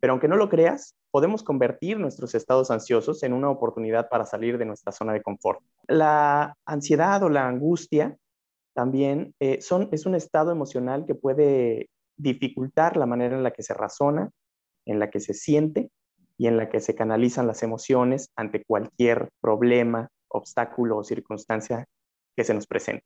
Pero aunque no lo creas, podemos convertir nuestros estados ansiosos en una oportunidad para salir de nuestra zona de confort. La ansiedad o la angustia también eh, son, es un estado emocional que puede dificultar la manera en la que se razona, en la que se siente y en la que se canalizan las emociones ante cualquier problema, obstáculo o circunstancia que se nos presente.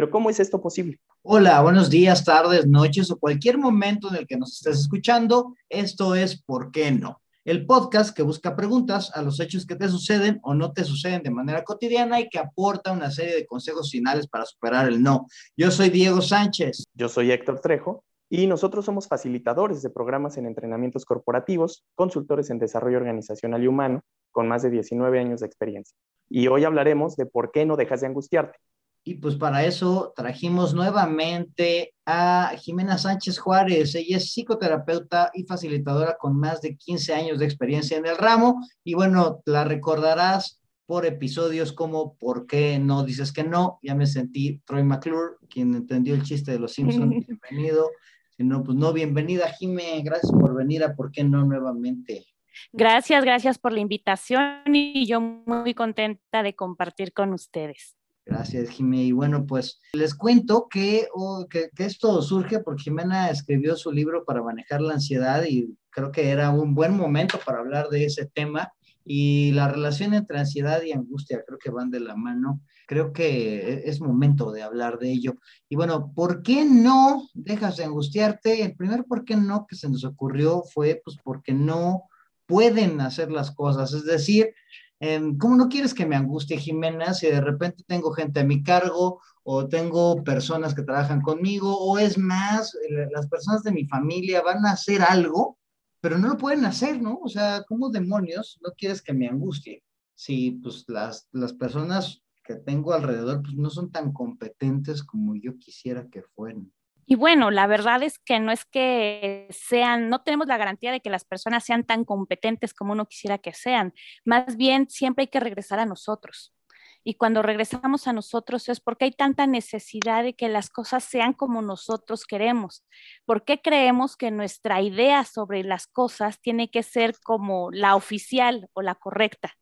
Pero ¿cómo es esto posible? Hola, buenos días, tardes, noches o cualquier momento en el que nos estés escuchando. Esto es ¿Por qué no? El podcast que busca preguntas a los hechos que te suceden o no te suceden de manera cotidiana y que aporta una serie de consejos finales para superar el no. Yo soy Diego Sánchez. Yo soy Héctor Trejo y nosotros somos facilitadores de programas en entrenamientos corporativos, consultores en desarrollo organizacional y humano, con más de 19 años de experiencia. Y hoy hablaremos de por qué no dejas de angustiarte. Y pues para eso trajimos nuevamente a Jimena Sánchez Juárez. Ella es psicoterapeuta y facilitadora con más de 15 años de experiencia en el ramo. Y bueno, la recordarás por episodios como ¿Por qué no dices que no? Ya me sentí Troy McClure, quien entendió el chiste de los Simpsons. Bienvenido. Si no, pues no, bienvenida, Jime. Gracias por venir a ¿Por qué no nuevamente? Gracias, gracias por la invitación y yo muy contenta de compartir con ustedes. Gracias, Jimé. Y bueno, pues les cuento que, que, que, esto surge porque Jimena escribió su libro para manejar la ansiedad y creo que era un buen momento para hablar de ese tema. Y la relación entre ansiedad y angustia creo que van de la mano. Creo que e, es momento de hablar de ello. Y bueno, ¿por qué no dejas de angustiarte? El primer por qué no que se nos ocurrió fue pues porque no pueden hacer las cosas. Es decir, ¿cómo no quieres que me angustie, Jimena, si de repente tengo gente a mi cargo o tengo personas que trabajan conmigo o es más, las personas de mi familia van a hacer algo pero no lo pueden hacer, ¿no? O sea, ¿cómo demonios no quieres que me angustie? Si pues las, las personas que tengo alrededor pues no son tan competentes como yo quisiera que fueran. Y bueno, la verdad es que no es que sean, no tenemos la garantía de que las personas sean tan competentes como uno quisiera que sean. Más bien, siempre hay que regresar a nosotros y cuando regresamos a nosotros es porque hay tanta necesidad de que las cosas sean como nosotros queremos. ¿Por qué creemos que nuestra idea sobre las cosas tiene que ser como la oficial o la correcta?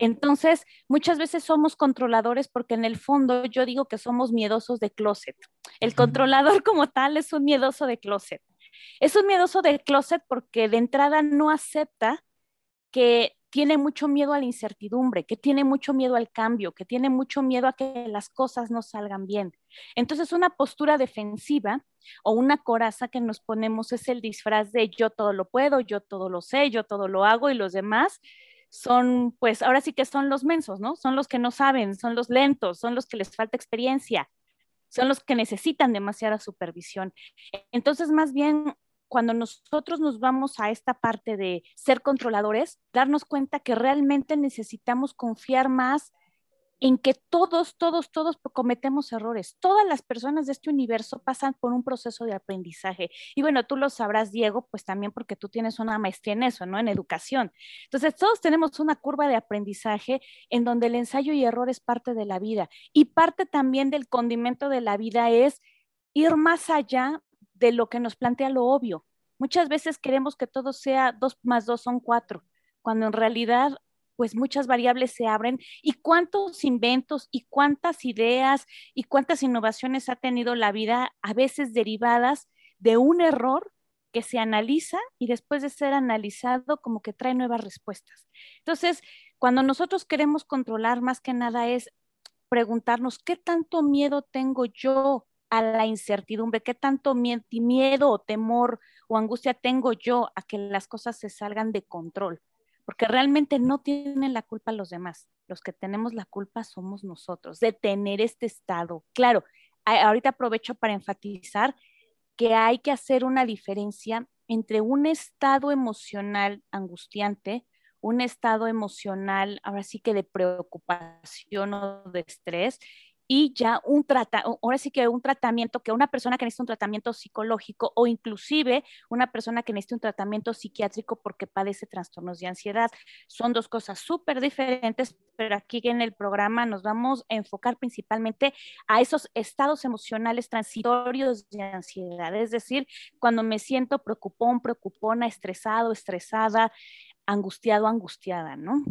Entonces, muchas veces somos controladores porque en el fondo yo digo que somos miedosos de closet. El controlador como tal es un miedoso de closet. Es un miedoso de closet porque de entrada no acepta que tiene mucho miedo a la incertidumbre, que tiene mucho miedo al cambio, que tiene mucho miedo a que las cosas no salgan bien. Entonces, una postura defensiva o una coraza que nos ponemos es el disfraz de yo todo lo puedo, yo todo lo sé, yo todo lo hago y los demás son, pues ahora sí que son los mensos, ¿no? Son los que no saben, son los lentos, son los que les falta experiencia, son los que necesitan demasiada supervisión. Entonces, más bien cuando nosotros nos vamos a esta parte de ser controladores, darnos cuenta que realmente necesitamos confiar más en que todos, todos, todos cometemos errores. Todas las personas de este universo pasan por un proceso de aprendizaje. Y bueno, tú lo sabrás, Diego, pues también porque tú tienes una maestría en eso, ¿no? En educación. Entonces, todos tenemos una curva de aprendizaje en donde el ensayo y error es parte de la vida. Y parte también del condimento de la vida es ir más allá de lo que nos plantea lo obvio. Muchas veces queremos que todo sea dos más dos son cuatro, cuando en realidad pues muchas variables se abren y cuántos inventos y cuántas ideas y cuántas innovaciones ha tenido la vida a veces derivadas de un error que se analiza y después de ser analizado como que trae nuevas respuestas. Entonces, cuando nosotros queremos controlar más que nada es preguntarnos qué tanto miedo tengo yo a la incertidumbre, qué tanto miedo o temor o angustia tengo yo a que las cosas se salgan de control, porque realmente no tienen la culpa los demás. Los que tenemos la culpa somos nosotros de tener este estado. Claro, ahorita aprovecho para enfatizar que hay que hacer una diferencia entre un estado emocional angustiante, un estado emocional, ahora sí que de preocupación o de estrés, y ya un tratamiento, ahora sí que un tratamiento, que una persona que necesita un tratamiento psicológico o inclusive una persona que necesita un tratamiento psiquiátrico porque padece trastornos de ansiedad. Son dos cosas súper diferentes, pero aquí en el programa nos vamos a enfocar principalmente a esos estados emocionales transitorios de ansiedad, es decir, cuando me siento preocupón, preocupona, estresado, estresada, angustiado, angustiada, ¿no?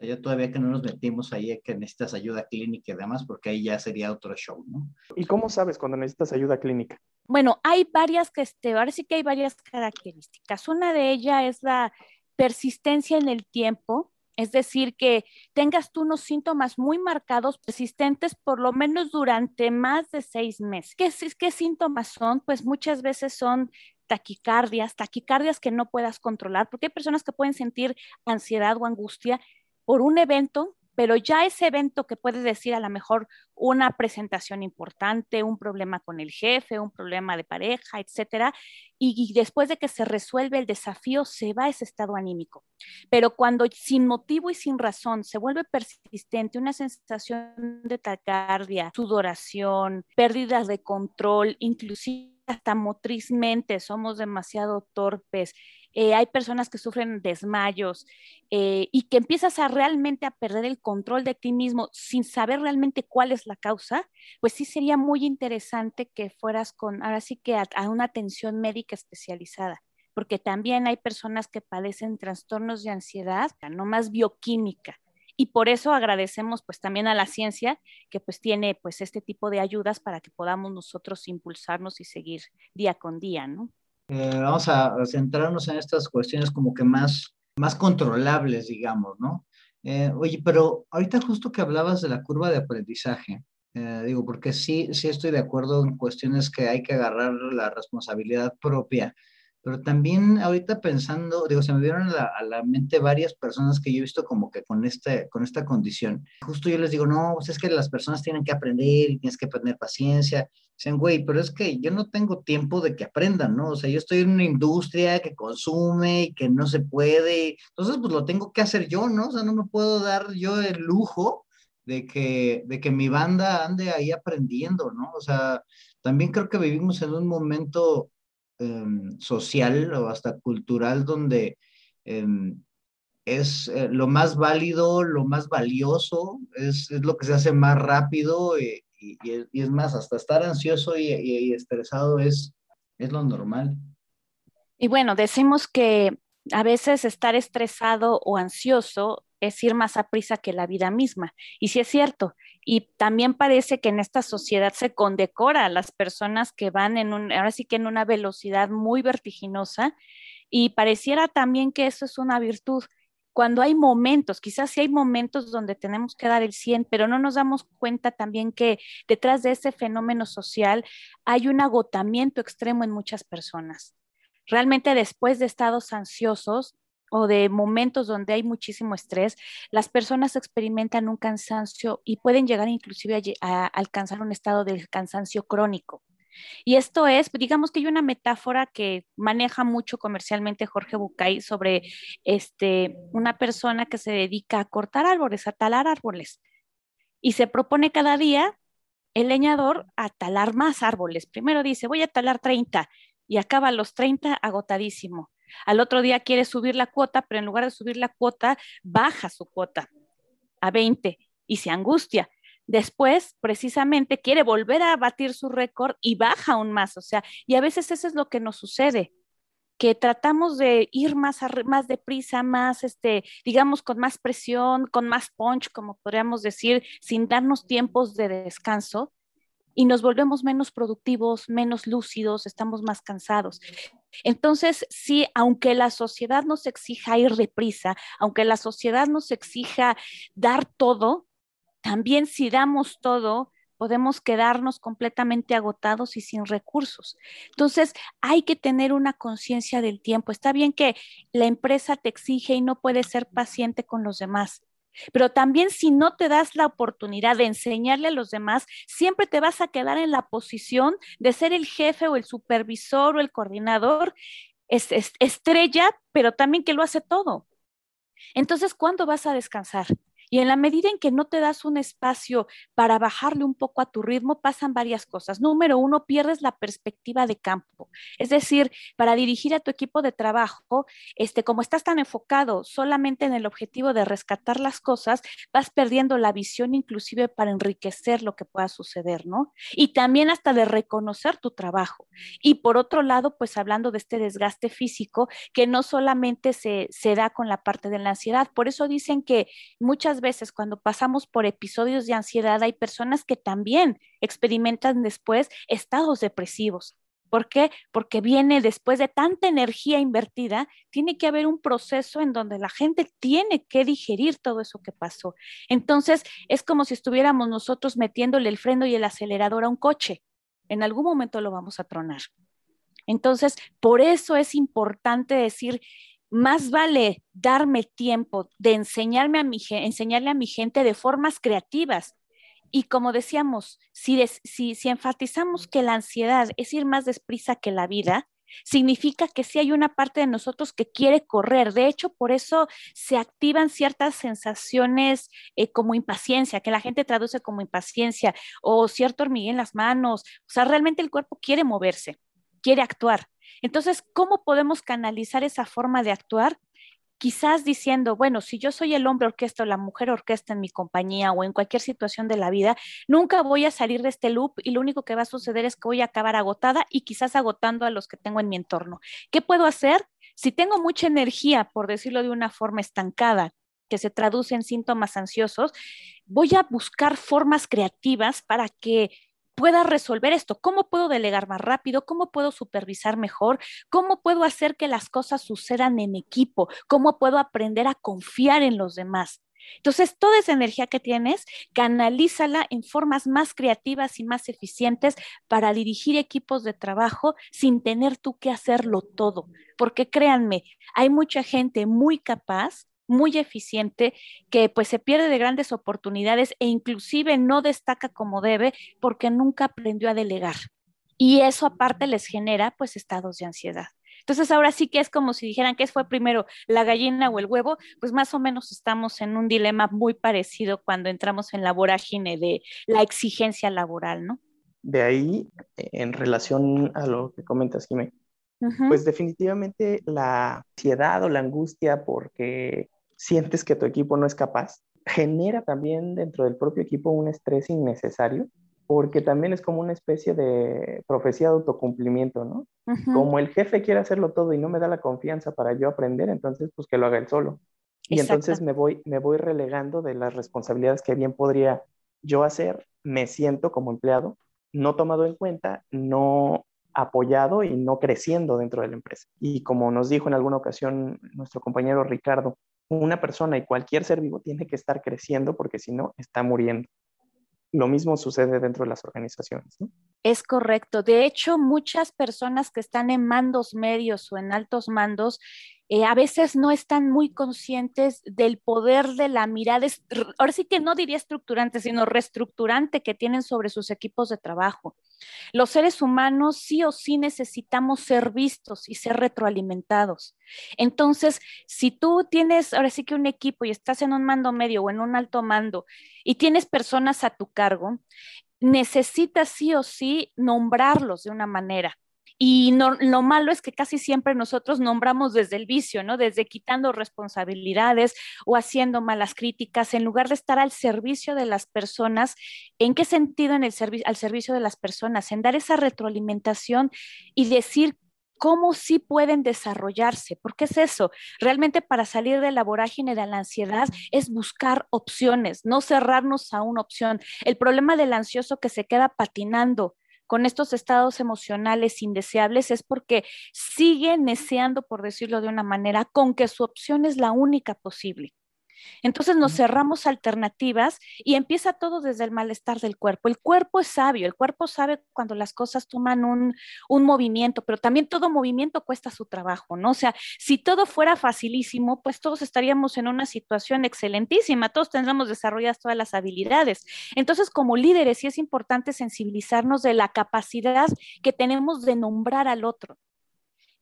Ya todavía que no nos metimos ahí que necesitas ayuda clínica y demás, porque ahí ya sería otro show, ¿no? ¿Y cómo sabes cuando necesitas ayuda clínica? Bueno, hay varias que, este, ahora sí que hay varias características. Una de ellas es la persistencia en el tiempo, es decir, que tengas tú unos síntomas muy marcados, persistentes, por lo menos durante más de seis meses. ¿Qué, qué síntomas son? Pues muchas veces son taquicardias, taquicardias que no puedas controlar, porque hay personas que pueden sentir ansiedad o angustia por un evento, pero ya ese evento que puede decir a lo mejor una presentación importante, un problema con el jefe, un problema de pareja, etcétera, y, después de que se resuelve el desafío, se va ese estado anímico. Pero cuando sin motivo y sin razón se vuelve persistente una sensación de taquicardia, sudoración, pérdidas de control, inclusive hasta motrizmente somos demasiado torpes, eh, hay personas que sufren desmayos eh, y que empiezas a realmente a perder el control de ti mismo sin saber realmente cuál es la causa, pues sí sería muy interesante que fueras con, ahora sí que a, una atención médica especializada porque también hay personas que padecen trastornos de ansiedad, no más bioquímica. Y por eso agradecemos pues también a la ciencia que pues tiene pues este tipo de ayudas para que podamos nosotros impulsarnos y seguir día con día, ¿no? Eh, vamos a, centrarnos en estas cuestiones como que más, más controlables, digamos, ¿no? Eh, oye, pero ahorita justo que hablabas de la curva de aprendizaje, eh, digo, porque sí, sí estoy de acuerdo en cuestiones que hay que agarrar la responsabilidad propia pero también ahorita pensando, digo, se me dieron a la, mente varias personas que yo he visto como que con, este, con esta condición. Justo yo les digo, no, pues es que las personas tienen que aprender y tienes que tener paciencia. Dicen, güey, pero es que yo no tengo tiempo de que aprendan, ¿no? O sea, yo estoy en una industria que consume y que no se puede. Entonces, pues lo tengo que hacer yo, ¿no? O sea, no me puedo dar yo el lujo de que, de que mi banda ande ahí aprendiendo, ¿no? O sea, también creo que vivimos en un momento social o hasta cultural donde em, es eh, lo más válido, lo más valioso, es, lo que se hace más rápido y, es más, hasta estar ansioso y, estresado es, es lo normal. Y bueno, decimos que a veces estar estresado o ansioso es ir más a prisa que la vida misma. Y sí es cierto. Y también parece que en esta sociedad se condecora a las personas que van en un, ahora sí que en una velocidad muy vertiginosa. Y pareciera también que eso es una virtud. Cuando hay momentos, quizás sí hay momentos donde tenemos que dar el 100, pero no nos damos cuenta también que detrás de ese fenómeno social hay un agotamiento extremo en muchas personas. Realmente después de estados ansiosos, o de momentos donde hay muchísimo estrés, las personas experimentan un cansancio y pueden llegar inclusive a, alcanzar un estado de cansancio crónico. Y esto es, digamos que hay una metáfora que maneja mucho comercialmente Jorge Bucay sobre este, una persona que se dedica a cortar árboles, a talar árboles. Y se propone cada día el leñador a talar más árboles. Primero dice, voy a talar 30 y acaba los 30 agotadísimo. Al otro día quiere subir la cuota, pero en lugar de subir la cuota, baja su cuota a 20 y se angustia. Después, precisamente, quiere volver a batir su récord y baja aún más. O sea, y a veces eso es lo que nos sucede que tratamos de ir más, más deprisa, más, este, digamos, con más presión, con más punch, como podríamos decir, sin darnos tiempos de descanso, y nos volvemos menos productivos, menos lúcidos, estamos más cansados. Entonces, sí, aunque la sociedad nos exija ir deprisa, aunque la sociedad nos exija dar todo, también si damos todo, podemos quedarnos completamente agotados y sin recursos. Entonces, hay que tener una conciencia del tiempo. Está bien que la empresa te exige y no puedes ser paciente con los demás, pero también si no te das la oportunidad de enseñarle a los demás, siempre te vas a quedar en la posición de ser el jefe o el supervisor o el coordinador estrella, pero también que lo hace todo. Entonces, ¿cuándo vas a descansar? Y en la medida en que no te das un espacio para bajarle un poco a tu ritmo, pasan varias cosas. Número uno, pierdes la perspectiva de campo. Es decir, para dirigir a tu equipo de trabajo, este, como estás tan enfocado solamente en el objetivo de rescatar las cosas, vas perdiendo la visión inclusive para enriquecer lo que pueda suceder, ¿no? Y también hasta de reconocer tu trabajo. Y por otro lado, pues hablando de este desgaste físico, que no solamente se, se da con la parte de la ansiedad, por eso dicen que muchas veces cuando pasamos por episodios de ansiedad hay personas que también experimentan después estados depresivos. ¿Por qué? Porque viene después de tanta energía invertida, tiene que haber un proceso en donde la gente tiene que digerir todo eso que pasó. Entonces, es como si estuviéramos nosotros metiéndole el freno y el acelerador a un coche. En algún momento lo vamos a tronar. Entonces, por eso es importante decir, más vale darme tiempo de enseñarme a mi, enseñarle a mi gente de formas creativas. Y como decíamos, si, enfatizamos que la ansiedad es ir más desprisa que la vida, significa que sí hay una parte de nosotros que quiere correr. De hecho, por eso se activan ciertas sensaciones eh, como impaciencia, que la gente traduce como impaciencia o cierto hormigueo en las manos. O sea, realmente el cuerpo quiere moverse, quiere actuar. Entonces, ¿cómo podemos canalizar esa forma de actuar? Quizás diciendo, bueno, si yo soy el hombre orquesta o la mujer orquesta en mi compañía o en cualquier situación de la vida, nunca voy a salir de este loop y lo único que va a suceder es que voy a acabar agotada y quizás agotando a los que tengo en mi entorno. ¿Qué puedo hacer? Si tengo mucha energía, por decirlo de una forma estancada, que se traduce en síntomas ansiosos, voy a buscar formas creativas para que pueda resolver esto. ¿Cómo puedo delegar más rápido? ¿Cómo puedo supervisar mejor? ¿Cómo puedo hacer que las cosas sucedan en equipo? ¿Cómo puedo aprender a confiar en los demás? Entonces, toda esa energía que tienes, canalízala en formas más creativas y más eficientes para dirigir equipos de trabajo sin tener tú que hacerlo todo. Porque créanme, hay mucha gente muy capaz muy eficiente que pues se pierde de grandes oportunidades e inclusive no destaca como debe porque nunca aprendió a delegar. Y eso aparte les genera pues estados de ansiedad. Entonces ahora sí que es como si dijeran que fue primero la gallina o el huevo, pues más o menos estamos en un dilema muy parecido cuando entramos en la vorágine de la exigencia laboral, ¿no? De ahí, en relación a lo que comentas, Jiménez, pues definitivamente la ansiedad o la angustia porque sientes que tu equipo no es capaz, genera también dentro del propio equipo un estrés innecesario, porque también es como una especie de profecía de autocumplimiento, ¿no? Como el jefe quiere hacerlo todo y no me da la confianza para yo aprender, entonces pues que lo haga él solo. Y entonces me voy, me voy relegando de las responsabilidades que bien podría yo hacer, me siento como empleado no tomado en cuenta, no apoyado y no creciendo dentro de la empresa. Y como nos dijo en alguna ocasión nuestro compañero Ricardo, una persona y cualquier ser vivo tiene que estar creciendo porque si no, está muriendo. Lo mismo sucede dentro de las organizaciones. Es correcto. De hecho, muchas personas que están en mandos medios o en altos mandos eh, a veces no están muy conscientes del poder de la mirada, ahora sí que no diría estructurante, sino reestructurante que tienen sobre sus equipos de trabajo. Los seres humanos sí o sí necesitamos ser vistos y ser retroalimentados. Entonces, si tú tienes ahora sí que un equipo y estás en un mando medio o en un alto mando y tienes personas a tu cargo, necesitas sí o sí nombrarlos de una manera. Y lo malo es que casi siempre nosotros nombramos desde el vicio, ¿no? Desde quitando responsabilidades o haciendo malas críticas, en lugar de estar al servicio de las personas. ¿En qué sentido en el al servicio de las personas? En dar esa retroalimentación y decir cómo sí pueden desarrollarse. ¿Por qué es eso? Realmente para salir de la vorágine de la ansiedad es buscar opciones, no cerrarnos a una opción. El problema del ansioso que se queda patinando con estos estados emocionales indeseables es porque sigue deseando, por decirlo de una manera, con que su opción es la única posible. Entonces nos cerramos alternativas y empieza todo desde el malestar del cuerpo. El cuerpo es sabio, el cuerpo sabe cuando las cosas toman un, movimiento, pero también todo movimiento cuesta su trabajo, ¿no? O sea, si todo fuera facilísimo, pues todos estaríamos en una situación excelentísima, todos tendríamos desarrolladas todas las habilidades. Entonces, como líderes, sí es importante sensibilizarnos de la capacidad que tenemos de nombrar al otro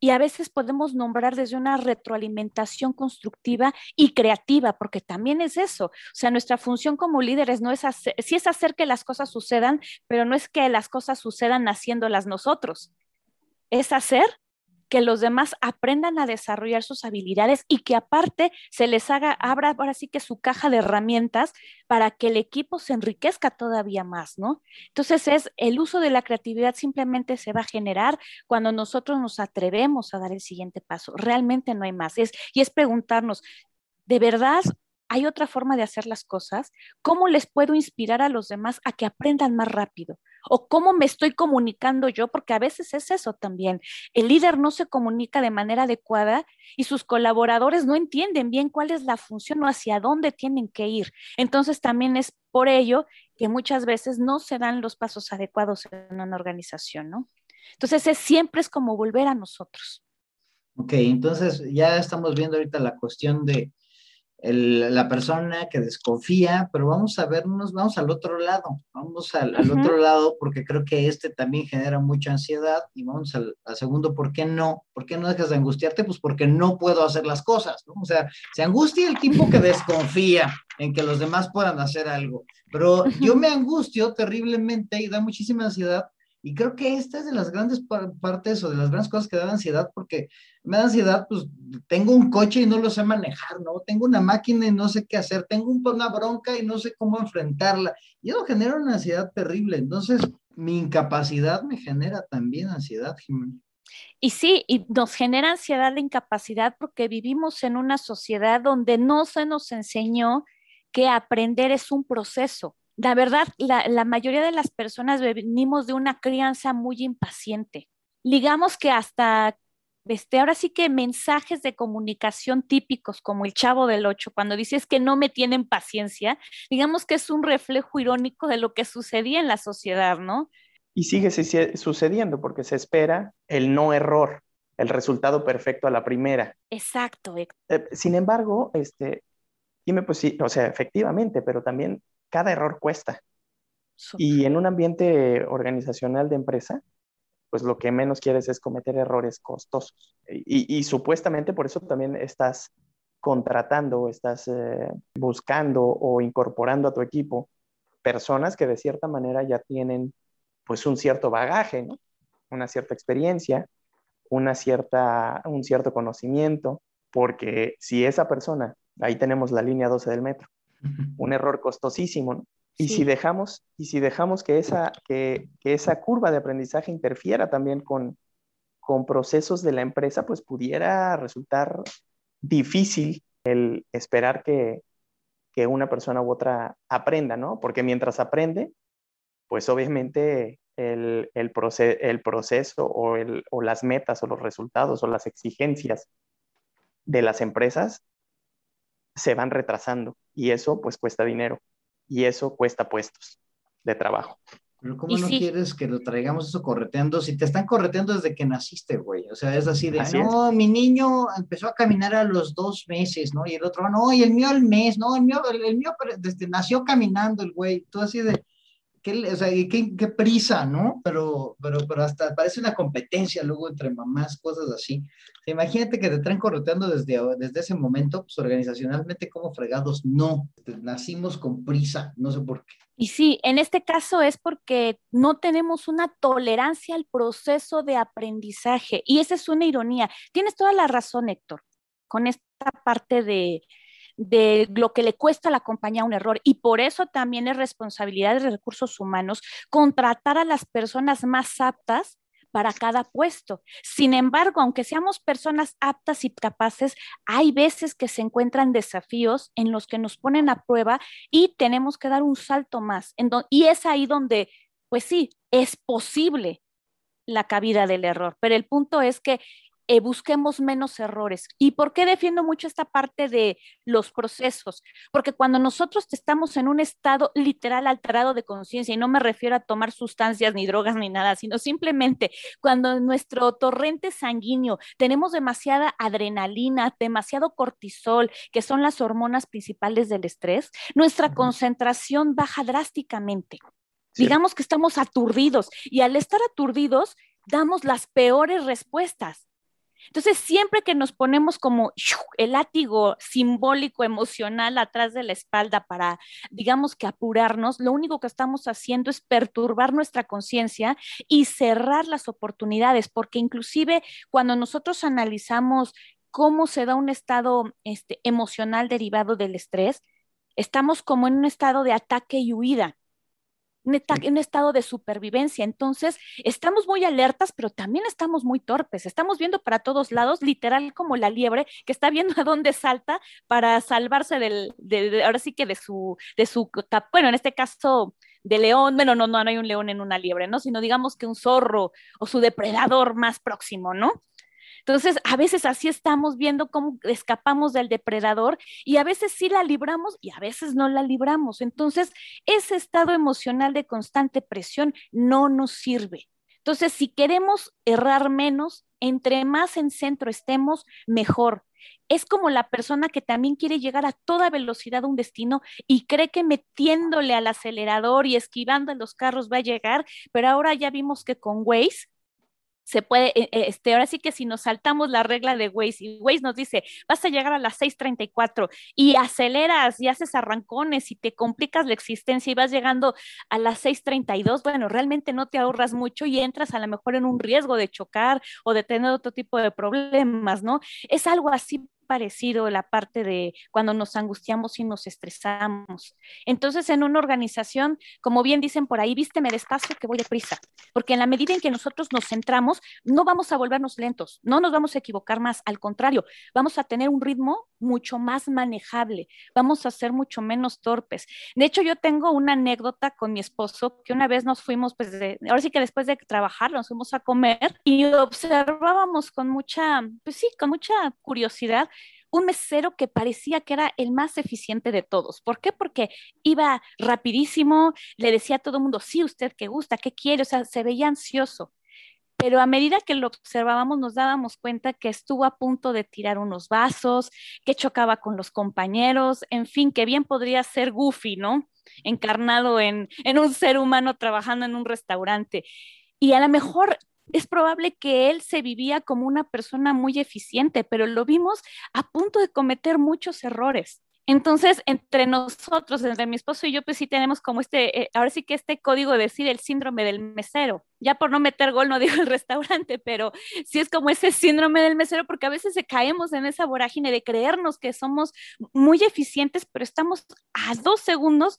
y a veces podemos nombrar desde una retroalimentación constructiva y creativa, porque también es eso. O sea, nuestra función como líderes no es hacer, sí es hacer que las cosas sucedan, pero no es que las cosas sucedan haciéndolas nosotros. Es hacer que los demás aprendan a desarrollar sus habilidades y que aparte se les haga, abra ahora sí que su caja de herramientas para que el equipo se enriquezca todavía más, ¿no? Entonces es el uso de la creatividad simplemente se va a generar cuando nosotros nos atrevemos a dar el siguiente paso. Realmente no hay más. Es, y es preguntarnos, ¿de verdad hay otra forma de hacer las cosas? ¿Cómo les puedo inspirar a los demás a que aprendan más rápido? ¿O cómo me estoy comunicando yo? Porque a veces es eso también. El líder no se comunica de manera adecuada y sus colaboradores no entienden bien cuál es la función o hacia dónde tienen que ir. Entonces también es por ello que muchas veces no se dan los pasos adecuados en una organización, ¿no? Entonces es, siempre es como volver a nosotros. Ok, entonces ya estamos viendo ahorita la cuestión de la persona que desconfía, pero vamos a vernos, vamos al otro lado, vamos al, otro lado porque creo que este también genera mucha ansiedad y vamos al, segundo, ¿por qué no? ¿Por qué no dejas de angustiarte? Pues porque no puedo hacer las cosas, ¿no? O sea, se angustia el tipo que desconfía en que los demás puedan hacer algo, pero yo me angustio terriblemente y da muchísima ansiedad y creo que esta es de las grandes partes o de las grandes cosas que da ansiedad, porque me da ansiedad, pues tengo un coche y no lo sé manejar, ¿no? Tengo una máquina y no sé qué hacer, tengo una bronca y no sé cómo enfrentarla. Y eso genera una ansiedad terrible. Entonces, mi incapacidad me genera también ansiedad, Jimena. Y sí, y nos genera ansiedad la incapacidad porque vivimos en una sociedad donde no se nos enseñó que aprender es un proceso la verdad, la, mayoría de las personas venimos de una crianza muy impaciente. Digamos que hasta este, ahora sí que mensajes de comunicación típicos como el chavo del ocho, cuando dices que no me tienen paciencia, digamos que es un reflejo irónico de lo que sucedía en la sociedad, ¿no? Y sigue sucediendo porque se espera el no error, el resultado perfecto a la primera. Exacto. Eh, sin embargo, este, dime pues sí, o sea, efectivamente, pero también cada error cuesta. Y en un ambiente organizacional de empresa, pues lo que menos quieres es cometer errores costosos. Y, supuestamente por eso también estás contratando, estás eh, buscando o incorporando a tu equipo personas que de cierta manera ya tienen pues un cierto bagaje, ¿no? una cierta experiencia, una cierta, un cierto conocimiento, porque si esa persona, ahí tenemos la línea 12 del metro, un error costosísimo. Y, si dejamos, y si dejamos que esa, que, esa curva de aprendizaje interfiera también con, con procesos de la empresa, pues pudiera resultar difícil el esperar que, que una persona u otra aprenda, ¿no? Porque mientras aprende, pues obviamente el, el, el proceso o, el, o, las metas o los resultados o las exigencias de las empresas se van retrasando y eso pues cuesta dinero y eso cuesta puestos de trabajo. Pero ¿cómo no quieres que lo traigamos eso correteando? Si te están correteando desde que naciste, güey. O sea, es así de, no, mi niño empezó a caminar a los dos meses, ¿no? Y el otro, no, y el mío al mes, no, el mío, el, mío desde nació caminando el güey. Tú así de, qué, o sea, qué, qué, prisa, ¿no? Pero, pero, pero hasta parece una competencia luego entre mamás, cosas así. imagínate que te traen correteando desde, desde ese momento, pues organizacionalmente como fregados, no, nacimos con prisa, no sé por qué. Y sí, en este caso es porque no tenemos una tolerancia al proceso de aprendizaje. Y esa es una ironía. Tienes toda la razón, Héctor, con esta parte de, de lo que le cuesta a la compañía un error. Y por eso también es responsabilidad de recursos humanos contratar a las personas más aptas para cada puesto. Sin embargo, aunque seamos personas aptas y capaces, hay veces que se encuentran desafíos en los que nos ponen a prueba y tenemos que dar un salto más. y es ahí donde, pues sí, es posible la cabida del error, pero el punto es que eh, busquemos menos errores. ¿Y por qué defiendo mucho esta parte de los procesos? Porque cuando nosotros estamos en un estado literal alterado de conciencia, y no me refiero a tomar sustancias ni drogas ni nada, sino simplemente cuando en nuestro torrente sanguíneo tenemos demasiada adrenalina, demasiado cortisol, que son las hormonas principales del estrés, nuestra concentración baja drásticamente. Digamos que estamos aturdidos y al estar aturdidos damos las peores respuestas Entonces, siempre que nos ponemos como el látigo simbólico emocional atrás de la espalda para, digamos que apurarnos, lo único que estamos haciendo es perturbar nuestra conciencia y cerrar las oportunidades, porque inclusive cuando nosotros analizamos cómo se da un estado este, emocional derivado del estrés, estamos como en un estado de ataque y huida un, estado de supervivencia. Entonces, estamos muy alertas, pero también estamos muy torpes. Estamos viendo para todos lados, literal como la liebre que está viendo a dónde salta para salvarse del, de, ahora sí que de su, de su, bueno, en este caso de león, bueno, no, no, no hay un león en una liebre, ¿no? Sino digamos que un zorro o su depredador más próximo, ¿no? Entonces, a veces así estamos viendo cómo escapamos del depredador y a veces sí la libramos y a veces no la libramos. Entonces, ese estado emocional de constante presión no nos sirve. Entonces, si queremos errar menos, entre más en centro estemos, mejor. Es como la persona que también quiere llegar a toda velocidad a un destino y cree que metiéndole al acelerador y esquivando en los carros va a llegar, pero ahora ya vimos que con Waze se puede, eh, eh, este, ahora sí que si nos saltamos la regla de Waze y Waze nos dice, vas a llegar a las 6.34 y aceleras y haces arrancones y te complicas la existencia y vas llegando a las 6.32, bueno, realmente no te ahorras mucho y entras a lo mejor en un riesgo de chocar o de tener otro tipo de problemas, ¿no? Es algo así parecido la parte de cuando nos angustiamos y nos estresamos. Entonces, en una organización, como bien dicen por ahí, vísteme despacio que voy deprisa, porque en la medida en que nosotros nos centramos, no vamos a volvernos lentos, no nos vamos a equivocar más, al contrario, vamos a tener un ritmo mucho más manejable, vamos a ser mucho menos torpes. De hecho, yo tengo una anécdota con mi esposo que una vez nos fuimos, pues, ahora sí que después de trabajar, nos fuimos a comer y observábamos con mucha, pues sí, con mucha curiosidad un mesero que parecía que era el más eficiente de todos. ¿Por qué? Porque iba rapidísimo, le decía a todo el mundo, sí, usted qué gusta, qué quiere, o sea, se veía ansioso. Pero a medida que lo observábamos, nos dábamos cuenta que estuvo a punto de tirar unos vasos, que chocaba con los compañeros, en fin, que bien podría ser Goofy, ¿no? Encarnado en, en un ser humano trabajando en un restaurante. Y a lo mejor es probable que él se vivía como una persona muy eficiente, pero lo vimos a punto de cometer muchos errores. Entonces, entre nosotros, entre mi esposo y yo, pues sí tenemos como este, eh, ahora sí que este código de decir el síndrome del mesero. Ya por no meter gol, no digo el restaurante, pero sí es como ese síndrome del mesero, porque a veces se caemos en esa vorágine de creernos que somos muy eficientes, pero estamos a dos segundos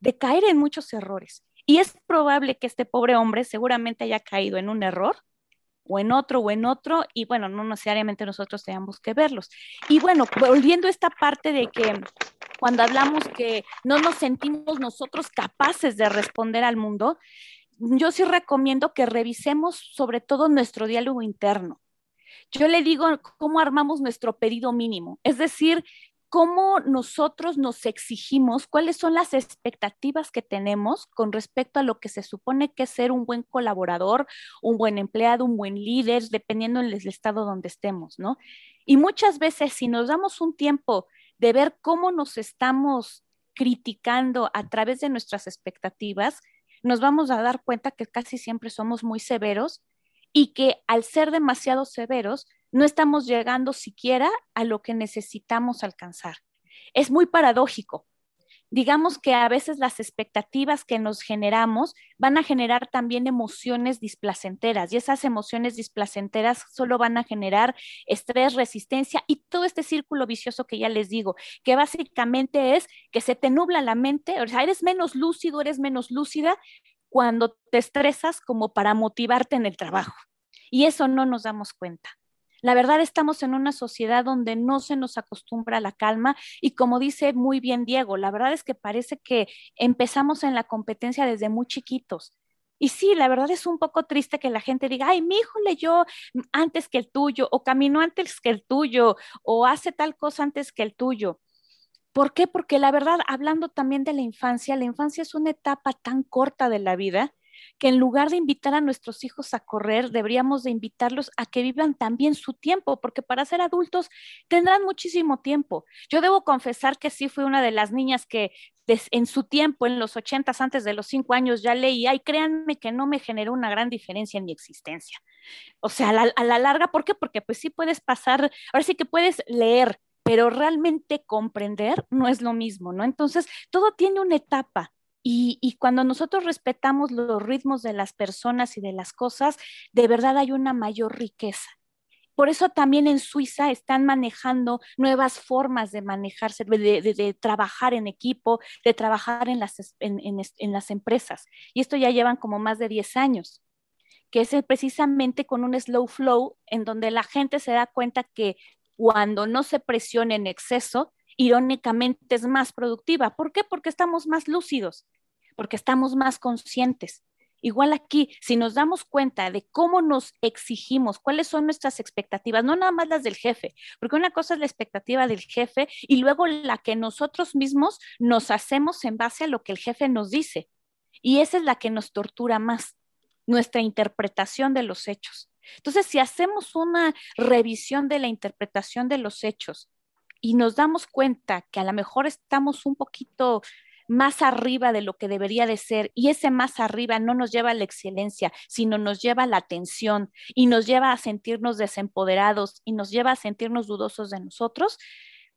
de caer en muchos errores. Y es probable que este pobre hombre seguramente haya caído en un error o en otro o en otro, y bueno, no necesariamente nosotros tengamos que verlos. Y bueno, volviendo a esta parte de que cuando hablamos que no nos sentimos nosotros capaces de responder al mundo, yo sí recomiendo que revisemos sobre todo nuestro diálogo interno. Yo le digo cómo armamos nuestro pedido mínimo, es decir, cómo nosotros nos exigimos, cuáles son las expectativas que tenemos con respecto a lo que se supone que es ser un buen colaborador, un buen empleado, un buen líder, dependiendo del estado donde estemos, ¿no? Y muchas veces si nos damos un tiempo de ver cómo nos estamos criticando a través de nuestras expectativas, nos vamos a dar cuenta que casi siempre somos muy severos y que al ser demasiado severos, no estamos llegando siquiera a lo que necesitamos alcanzar. Es muy paradójico. Digamos que a veces las expectativas que nos generamos van a generar también emociones displacenteras y esas emociones displacenteras solo van a generar estrés, resistencia y todo este círculo vicioso que ya les digo, que básicamente es que se te nubla la mente, o sea, eres menos lúcido, eres menos lúcida cuando te estresas como para motivarte en el trabajo. Y eso no nos damos cuenta. La verdad estamos en una sociedad donde no se nos acostumbra la calma y como dice muy bien Diego, la verdad es que parece que empezamos en la competencia desde muy chiquitos. Y sí, la verdad es un poco triste que la gente diga, ay, mi hijo leyó antes que el tuyo, o caminó antes que el tuyo, o hace tal cosa antes que el tuyo. ¿Por qué? Porque la verdad, hablando también de la infancia, la infancia es una etapa tan corta de la vida que en lugar de invitar a nuestros hijos a correr, deberíamos de invitarlos a que vivan también su tiempo, porque para ser adultos tendrán muchísimo tiempo. Yo debo confesar que sí fui una de las niñas que en su tiempo, en los ochentas, antes de los cinco años, ya leía y créanme que no me generó una gran diferencia en mi existencia. O sea, a la, a la larga, ¿por qué? Porque pues sí puedes pasar, ahora sí que puedes leer, pero realmente comprender no es lo mismo, ¿no? Entonces, todo tiene una etapa. Y, cuando nosotros respetamos los ritmos de las personas y de las cosas, de verdad hay una mayor riqueza. Por eso también en Suiza están manejando nuevas formas de manejarse, de, trabajar en equipo, de trabajar en las, en, las empresas. Y esto ya llevan como más de 10 años, que es precisamente con un slow flow en donde la gente se da cuenta que cuando no se presiona en exceso, irónicamente es más productiva. ¿Por qué? Porque estamos más lúcidos, porque estamos más conscientes. Igual aquí, si nos damos cuenta de cómo nos exigimos, cuáles son nuestras expectativas, no nada más las del jefe, porque una cosa es la expectativa del jefe y luego la que nosotros mismos nos hacemos en base a lo que el jefe nos dice. Y esa es la que nos tortura más, nuestra interpretación de los hechos. Entonces, si hacemos una revisión de la interpretación de los hechos y nos damos cuenta que a lo mejor estamos un poquito más arriba de lo que debería de ser y ese más arriba no nos lleva a la excelencia, sino nos lleva a la atención y nos lleva a sentirnos desempoderados y nos lleva a sentirnos dudosos de nosotros,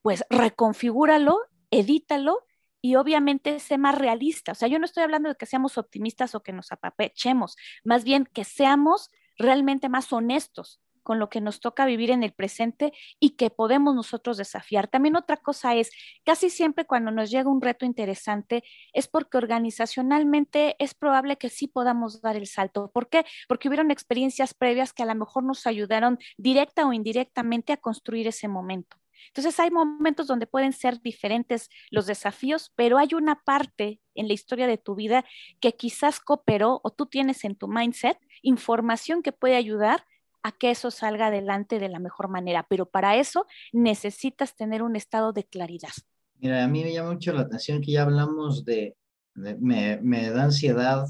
pues reconfigúralo, edítalo y obviamente sé más realista. O sea, yo no estoy hablando de que seamos optimistas o que nos apapechemos, más bien que seamos realmente más honestos con lo que nos toca vivir en el presente y que podemos nosotros desafiar. También otra cosa es, casi siempre cuando nos llega un reto interesante es porque organizacionalmente es probable que sí podamos dar el salto. ¿Por qué? Porque hubieron experiencias previas que a lo mejor nos ayudaron directa o indirectamente a construir ese momento. Entonces hay momentos donde pueden ser diferentes los desafíos, pero hay una parte en la historia de tu vida que quizás cooperó o tú tienes en tu mindset información que puede ayudar a que eso salga adelante de la mejor manera, pero para eso necesitas tener un estado de claridad. Mira, a mí me llama mucho la atención que ya hablamos de, me, me da ansiedad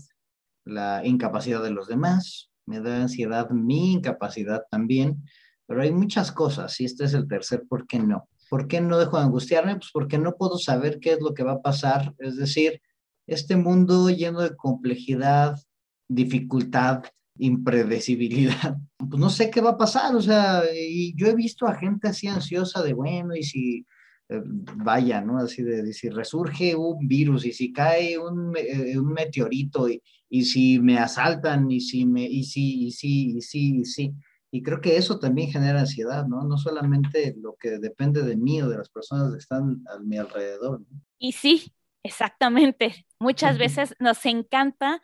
la incapacidad de los demás, me da ansiedad mi incapacidad también, pero hay muchas cosas y este es el tercer por qué no. ¿Por qué no dejo de angustiarme? Pues porque no puedo saber qué es lo que va a pasar. Es decir, este mundo lleno de complejidad, dificultad, impredecibilidad, pues no sé qué va a pasar. O sea, y yo he visto a gente así ansiosa de, bueno, y si eh, vaya, ¿no? Así de, si resurge un virus y si cae un, eh, un meteorito y, y, si me asaltan y si me, y si, y si, y si, y si. Y creo que eso también genera ansiedad, ¿no? No solamente lo que depende de mí o de las personas que están a mi alrededor. Y sí, exactamente. Muchas veces nos encanta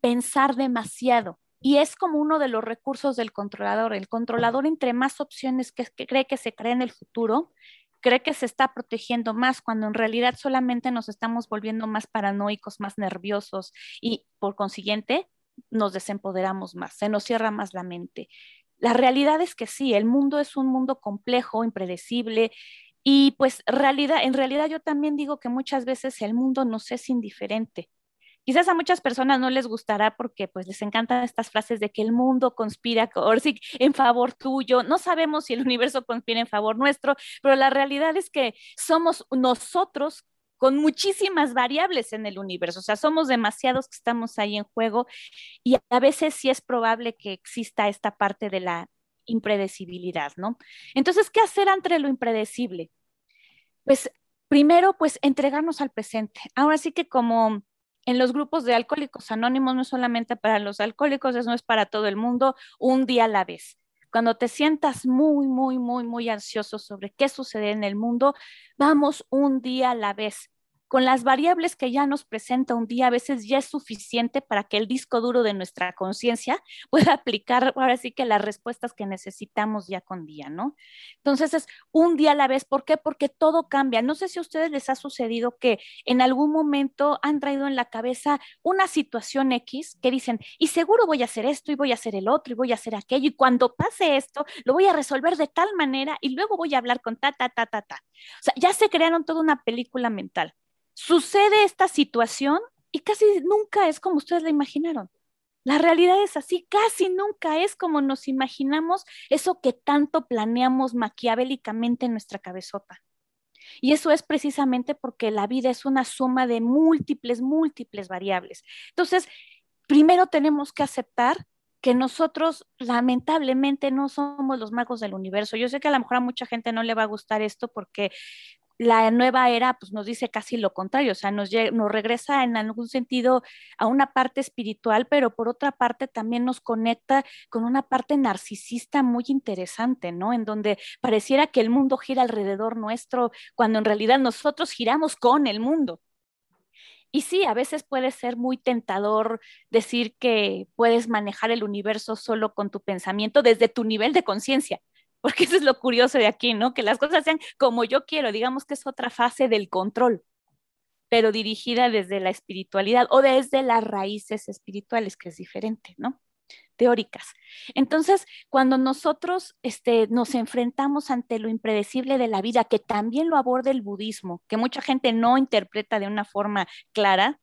pensar demasiado. Y es como uno de los recursos del controlador. El controlador, entre más opciones que, cree que se cree en el futuro, cree que se está protegiendo más cuando en realidad solamente nos estamos volviendo más paranoicos, más nerviosos y por consiguiente nos desempoderamos más, se nos cierra más la mente. La realidad es que sí, el mundo es un mundo complejo, impredecible, y pues realidad, en realidad yo también digo que muchas veces el mundo nos es indiferente. Quizás a muchas personas no les gustará porque pues les encantan estas frases de que el mundo conspira en favor tuyo. No sabemos si el universo conspira en favor nuestro, pero la realidad es que somos nosotros con muchísimas variables en el universo. O sea, somos demasiados que estamos ahí en juego y a veces sí es probable que exista esta parte de la impredecibilidad, ¿no? Entonces, ¿qué hacer ante lo impredecible? Pues primero, pues entregarnos al presente. Ahora sí que como en los grupos de alcohólicos anónimos, no solamente para los alcohólicos, eso no es para todo el mundo, un día a la vez. Cuando te sientas muy, muy, muy, muy ansioso sobre qué sucede en el mundo, vamos un día a la vez con las variables que ya nos presenta un día, a veces ya es suficiente para que el disco duro de nuestra conciencia pueda aplicar ahora sí que las respuestas que necesitamos ya con día, ¿no? Entonces es un día a la vez. ¿Por qué? Porque todo cambia. No sé si a ustedes les ha sucedido que en algún momento han traído en la cabeza una situación X que dicen, y seguro voy a hacer esto y voy a hacer el otro y voy a hacer aquello y cuando pase esto lo voy a resolver de tal manera y luego voy a hablar con ta, ta, ta, ta, ta. O sea, ya se crearon toda una película mental sucede esta situación y casi nunca es como ustedes la imaginaron. La realidad es así, casi nunca es como nos imaginamos eso que tanto planeamos maquiavélicamente en nuestra cabezota. Y eso es precisamente porque la vida es una suma de múltiples, múltiples variables. Entonces, primero tenemos que aceptar que nosotros lamentablemente no somos los magos del universo. Yo sé que a lo mejor a mucha gente no le va a gustar esto porque la nueva era pues, nos dice casi lo contrario, o sea, nos, nos regresa en algún sentido a una parte espiritual, pero por otra parte también nos conecta con una parte narcisista muy interesante, ¿no? En donde pareciera que el mundo gira alrededor nuestro, cuando en realidad nosotros giramos con el mundo. Y sí, a veces puede ser muy tentador decir que puedes manejar el universo solo con tu pensamiento desde tu nivel de conciencia, porque eso es lo curioso de aquí, ¿no? Que las cosas sean como yo quiero, digamos que es otra fase del control, pero dirigida desde la espiritualidad o desde las raíces espirituales, que es diferente, ¿no? Teóricas. Entonces, cuando nosotros este, nos enfrentamos ante lo impredecible de la vida, que también lo aborda el budismo, que mucha gente no interpreta de una forma clara,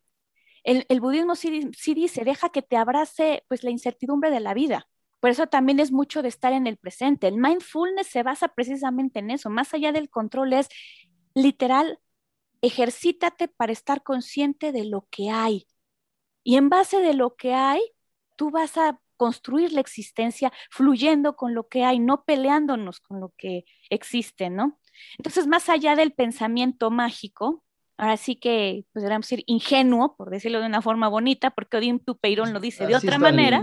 el, budismo sí, sí dice, deja que te abrace pues la incertidumbre de la vida por eso también es mucho de estar en el presente. El mindfulness se basa precisamente en eso. Más allá del control es literal, ejercítate para estar consciente de lo que hay. Y en base de lo que hay, tú vas a construir la existencia fluyendo con lo que hay, no peleándonos con lo que existe, ¿no? Entonces, más allá del pensamiento mágico, ahora sí que podríamos decir ingenuo, por decirlo de una forma bonita, porque Odín Tupeirón lo dice de otra manera.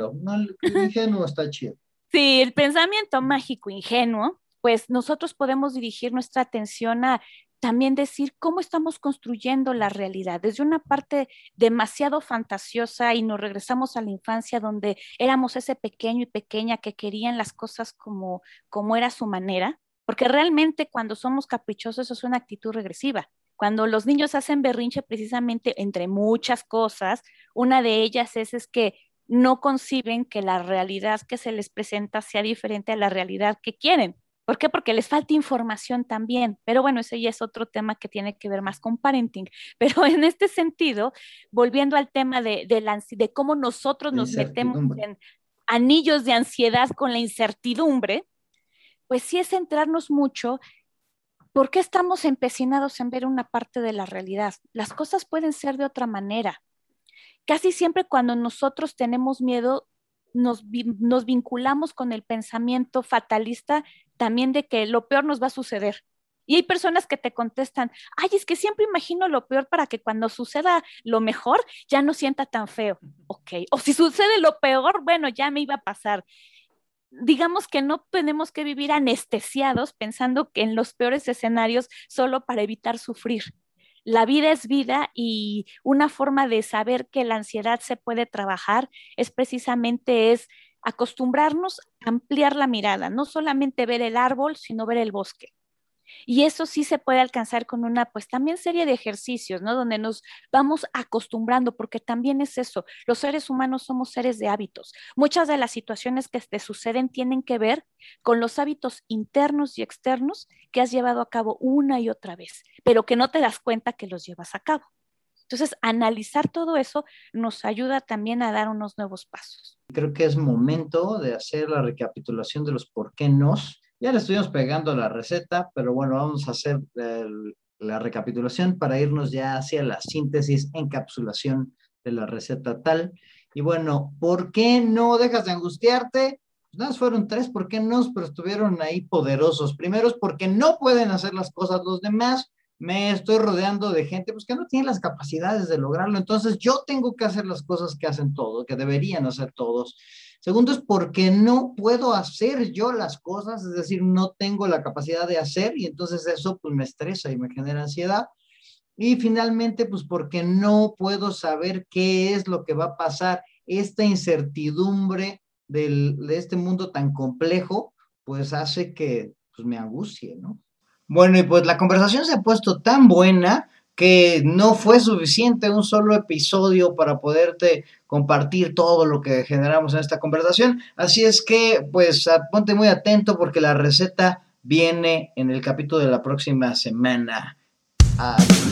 ingenuo está chido. Sí, el pensamiento mágico ingenuo, pues nosotros podemos dirigir nuestra atención a también decir cómo estamos construyendo la realidad, desde una parte demasiado fantasiosa y nos regresamos a la infancia donde éramos ese pequeño y pequeña que querían las cosas como, como era su manera, porque realmente cuando somos caprichosos eso es una actitud regresiva. Cuando los niños hacen berrinche precisamente entre muchas cosas, una de ellas es, es que no conciben que la realidad que se les presenta sea diferente a la realidad que quieren. ¿Por qué? Porque les falta información también. Pero bueno, ese ya es otro tema que tiene que ver más con parenting. Pero en este sentido, volviendo al tema de, de, cómo nosotros nos metemos en anillos de ansiedad con la incertidumbre, pues sí es centrarnos mucho ¿Por qué estamos empecinados en ver una parte de la realidad? Las cosas pueden ser de otra manera. Casi siempre cuando nosotros tenemos miedo, nos, nos vinculamos con el pensamiento fatalista también de que lo peor nos va a suceder. Y hay personas que te contestan, ay, es que siempre imagino lo peor para que cuando suceda lo mejor ya no sienta tan feo. Ok, o si sucede lo peor, bueno, ya me iba a pasar digamos que no tenemos que vivir anestesiados pensando que en los peores escenarios solo para evitar sufrir. La vida es vida y una forma de saber que la ansiedad se puede trabajar es precisamente es acostumbrarnos a ampliar la mirada, no solamente ver el árbol, sino ver el bosque. Y eso sí se puede alcanzar con una, pues también serie de ejercicios, ¿no? Donde nos vamos acostumbrando, porque también es eso, los seres humanos somos seres de hábitos. Muchas de las situaciones que te suceden tienen que ver con los hábitos internos y externos que has llevado a cabo una y otra vez, pero que no te das cuenta que los llevas a cabo. Entonces, analizar todo eso nos ayuda también a dar unos nuevos pasos. Creo que es momento de hacer la recapitulación de los por qué nos ya le estuvimos pegando la receta, pero bueno, vamos a hacer la recapitulación para irnos ya hacia la síntesis, encapsulación de la receta tal. Y bueno, ¿por qué no dejas de angustiarte? Pues nada, fueron tres, ¿por qué no? Pero estuvieron ahí poderosos. Primero porque no pueden hacer las cosas los demás. Me estoy rodeando de gente pues, que no tiene las capacidades de lograrlo. Entonces yo tengo que hacer las cosas que hacen todos, que deberían hacer todos. Segundo es porque no puedo hacer yo las cosas, es decir, no tengo la capacidad de hacer y entonces eso pues me estresa y me genera ansiedad. Y finalmente, pues porque no puedo saber qué es lo que va a pasar. Esta incertidumbre del, de este mundo tan complejo, pues hace que pues, me angustie, ¿no? Bueno, y pues la conversación se ha puesto tan buena que no fue suficiente un solo episodio para poderte compartir todo lo que generamos en esta conversación. Así es que, pues, ponte muy atento porque la receta viene en el capítulo de la próxima semana. Adiós.